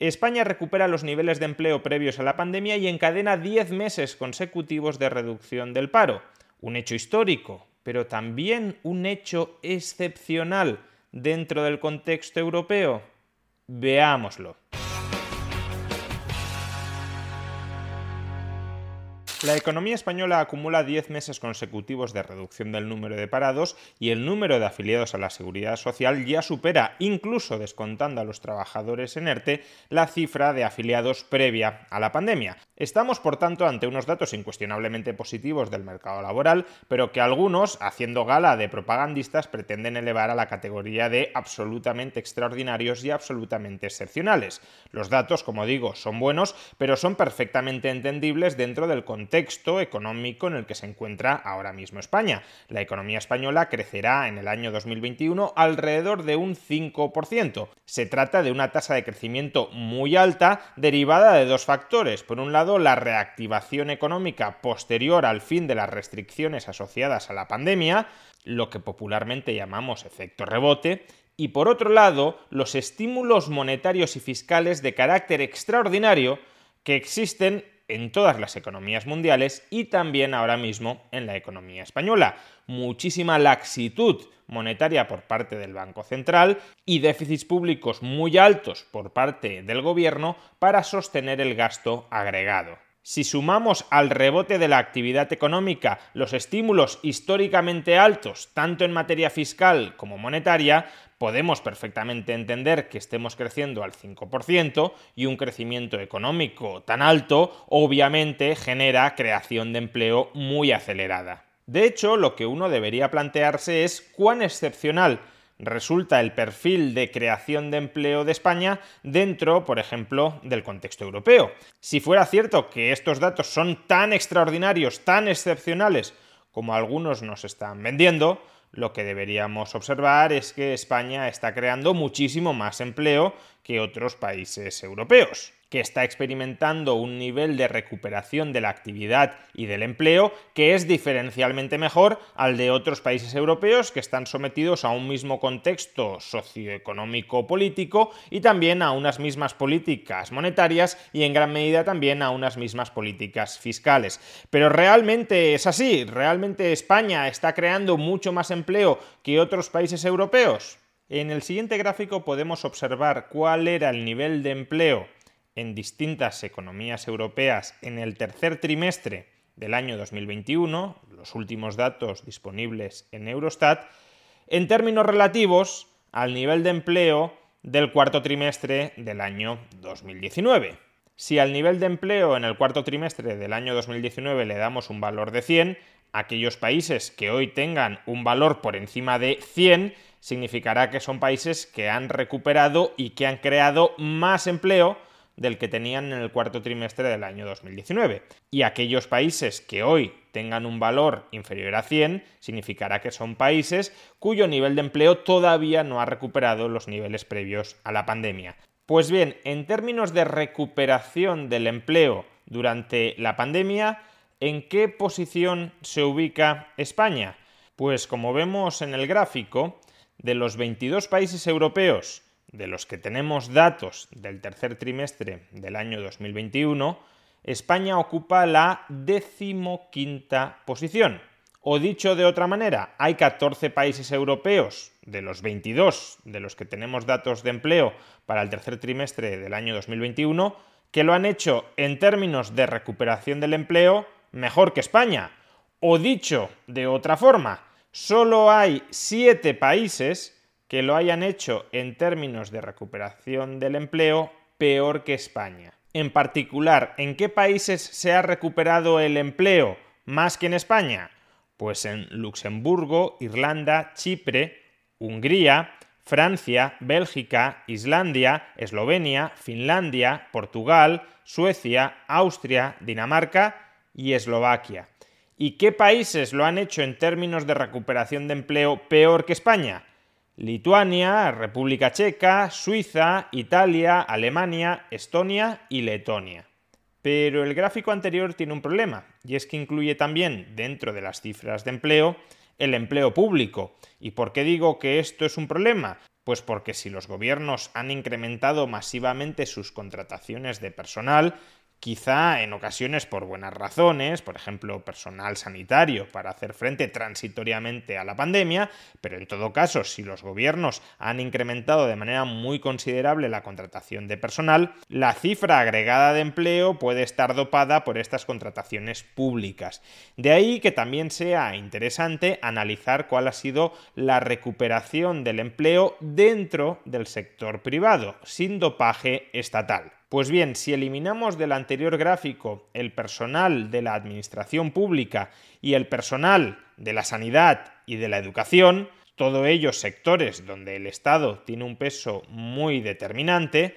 España recupera los niveles de empleo previos a la pandemia y encadena 10 meses consecutivos de reducción del paro. Un hecho histórico, pero también un hecho excepcional dentro del contexto europeo. Veámoslo. La economía española acumula 10 meses consecutivos de reducción del número de parados y el número de afiliados a la seguridad social ya supera, incluso descontando a los trabajadores en ERTE, la cifra de afiliados previa a la pandemia. Estamos, por tanto, ante unos datos incuestionablemente positivos del mercado laboral, pero que algunos, haciendo gala de propagandistas, pretenden elevar a la categoría de absolutamente extraordinarios y absolutamente excepcionales. Los datos, como digo, son buenos, pero son perfectamente entendibles dentro del contexto contexto económico en el que se encuentra ahora mismo España. La economía española crecerá en el año 2021 alrededor de un 5%. Se trata de una tasa de crecimiento muy alta derivada de dos factores. Por un lado, la reactivación económica posterior al fin de las restricciones asociadas a la pandemia, lo que popularmente llamamos efecto rebote, y por otro lado, los estímulos monetarios y fiscales de carácter extraordinario que existen en todas las economías mundiales y también ahora mismo en la economía española. Muchísima laxitud monetaria por parte del Banco Central y déficits públicos muy altos por parte del Gobierno para sostener el gasto agregado. Si sumamos al rebote de la actividad económica los estímulos históricamente altos, tanto en materia fiscal como monetaria, podemos perfectamente entender que estemos creciendo al 5% y un crecimiento económico tan alto obviamente genera creación de empleo muy acelerada. De hecho, lo que uno debería plantearse es cuán excepcional resulta el perfil de creación de empleo de España dentro, por ejemplo, del contexto europeo. Si fuera cierto que estos datos son tan extraordinarios, tan excepcionales como algunos nos están vendiendo, lo que deberíamos observar es que España está creando muchísimo más empleo que otros países europeos que está experimentando un nivel de recuperación de la actividad y del empleo que es diferencialmente mejor al de otros países europeos que están sometidos a un mismo contexto socioeconómico político y también a unas mismas políticas monetarias y en gran medida también a unas mismas políticas fiscales. Pero realmente es así, realmente España está creando mucho más empleo que otros países europeos. En el siguiente gráfico podemos observar cuál era el nivel de empleo en distintas economías europeas en el tercer trimestre del año 2021, los últimos datos disponibles en Eurostat, en términos relativos al nivel de empleo del cuarto trimestre del año 2019. Si al nivel de empleo en el cuarto trimestre del año 2019 le damos un valor de 100, aquellos países que hoy tengan un valor por encima de 100 significará que son países que han recuperado y que han creado más empleo del que tenían en el cuarto trimestre del año 2019. Y aquellos países que hoy tengan un valor inferior a 100 significará que son países cuyo nivel de empleo todavía no ha recuperado los niveles previos a la pandemia. Pues bien, en términos de recuperación del empleo durante la pandemia, ¿en qué posición se ubica España? Pues como vemos en el gráfico, de los 22 países europeos de los que tenemos datos del tercer trimestre del año 2021, España ocupa la decimoquinta posición. O dicho de otra manera, hay 14 países europeos de los 22 de los que tenemos datos de empleo para el tercer trimestre del año 2021 que lo han hecho en términos de recuperación del empleo mejor que España. O dicho de otra forma, solo hay 7 países que lo hayan hecho en términos de recuperación del empleo peor que España. En particular, ¿en qué países se ha recuperado el empleo más que en España? Pues en Luxemburgo, Irlanda, Chipre, Hungría, Francia, Bélgica, Islandia, Eslovenia, Finlandia, Portugal, Suecia, Austria, Dinamarca y Eslovaquia. ¿Y qué países lo han hecho en términos de recuperación de empleo peor que España? Lituania, República Checa, Suiza, Italia, Alemania, Estonia y Letonia. Pero el gráfico anterior tiene un problema, y es que incluye también, dentro de las cifras de empleo, el empleo público. ¿Y por qué digo que esto es un problema? Pues porque si los gobiernos han incrementado masivamente sus contrataciones de personal, quizá en ocasiones por buenas razones, por ejemplo, personal sanitario para hacer frente transitoriamente a la pandemia, pero en todo caso, si los gobiernos han incrementado de manera muy considerable la contratación de personal, la cifra agregada de empleo puede estar dopada por estas contrataciones públicas. De ahí que también sea interesante analizar cuál ha sido la recuperación del empleo dentro del sector privado, sin dopaje estatal. Pues bien, si eliminamos del anterior gráfico el personal de la administración pública y el personal de la sanidad y de la educación, todos ellos sectores donde el Estado tiene un peso muy determinante,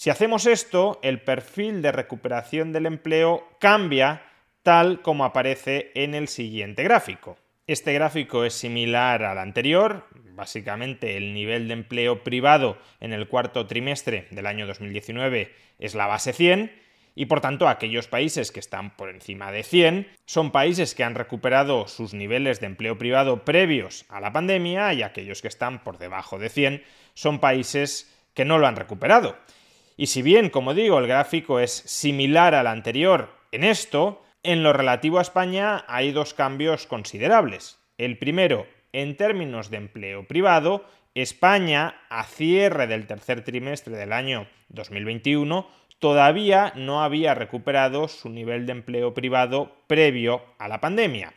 si hacemos esto, el perfil de recuperación del empleo cambia tal como aparece en el siguiente gráfico. Este gráfico es similar al anterior, básicamente el nivel de empleo privado en el cuarto trimestre del año 2019 es la base 100 y por tanto aquellos países que están por encima de 100 son países que han recuperado sus niveles de empleo privado previos a la pandemia y aquellos que están por debajo de 100 son países que no lo han recuperado. Y si bien, como digo, el gráfico es similar al anterior en esto, en lo relativo a España hay dos cambios considerables. El primero, en términos de empleo privado, España, a cierre del tercer trimestre del año 2021, todavía no había recuperado su nivel de empleo privado previo a la pandemia.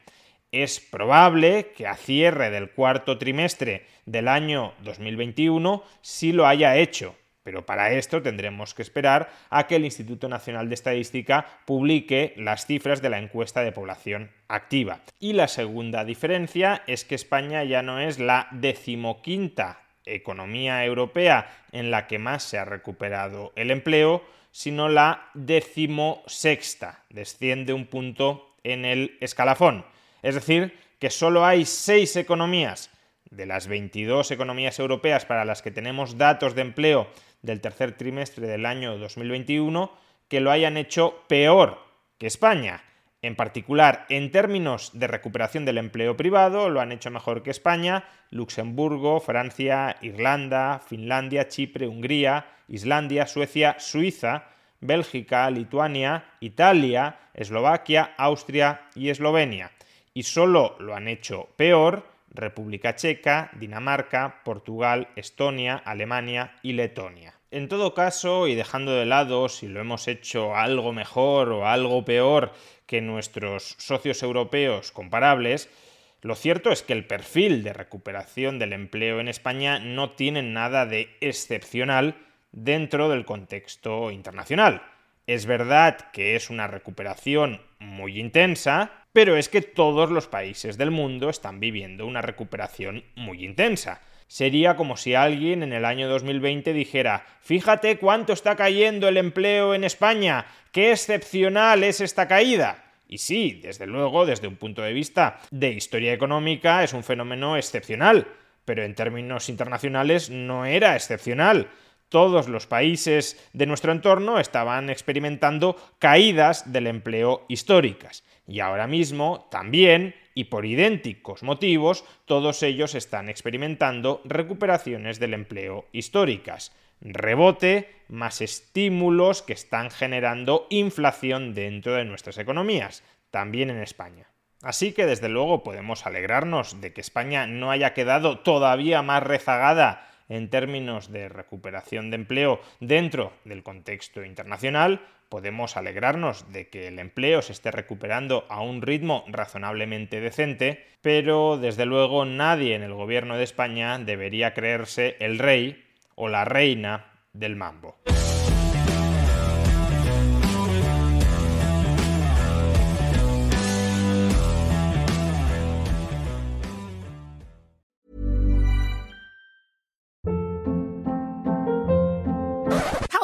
Es probable que a cierre del cuarto trimestre del año 2021 sí lo haya hecho, pero para esto tendremos que esperar a que el Instituto Nacional de Estadística publique las cifras de la encuesta de población activa. Y la segunda diferencia es que España ya no es la decimoquinta economía europea en la que más se ha recuperado el empleo, sino la decimosexta. Desciende un punto en el escalafón. Es decir, que solo hay seis economías de las 22 economías europeas para las que tenemos datos de empleo del tercer trimestre del año 2021 que lo hayan hecho peor que España. En particular, en términos de recuperación del empleo privado, lo han hecho mejor que España, Luxemburgo, Francia, Irlanda, Finlandia, Chipre, Hungría, Islandia, Suecia, Suiza, Bélgica, Lituania, Italia, Eslovaquia, Austria y Eslovenia. Y solo lo han hecho peor República Checa, Dinamarca, Portugal, Estonia, Alemania y Letonia. En todo caso, y dejando de lado si lo hemos hecho algo mejor o algo peor que nuestros socios europeos comparables, lo cierto es que el perfil de recuperación del empleo en España no tiene nada de excepcional dentro del contexto internacional. Es verdad que es una recuperación muy intensa, pero es que todos los países del mundo están viviendo una recuperación muy intensa. Sería como si alguien en el año 2020 dijera, fíjate cuánto está cayendo el empleo en España, qué excepcional es esta caída. Y sí, desde luego, desde un punto de vista de historia económica es un fenómeno excepcional, pero en términos internacionales no era excepcional todos los países de nuestro entorno estaban experimentando caídas del empleo históricas. Y ahora mismo también, y por idénticos motivos, todos ellos están experimentando recuperaciones del empleo históricas. Rebote más estímulos que están generando inflación dentro de nuestras economías, también en España. Así que desde luego podemos alegrarnos de que España no haya quedado todavía más rezagada en términos de recuperación de empleo dentro del contexto internacional, podemos alegrarnos de que el empleo se esté recuperando a un ritmo razonablemente decente, pero desde luego nadie en el gobierno de España debería creerse el rey o la reina del mambo.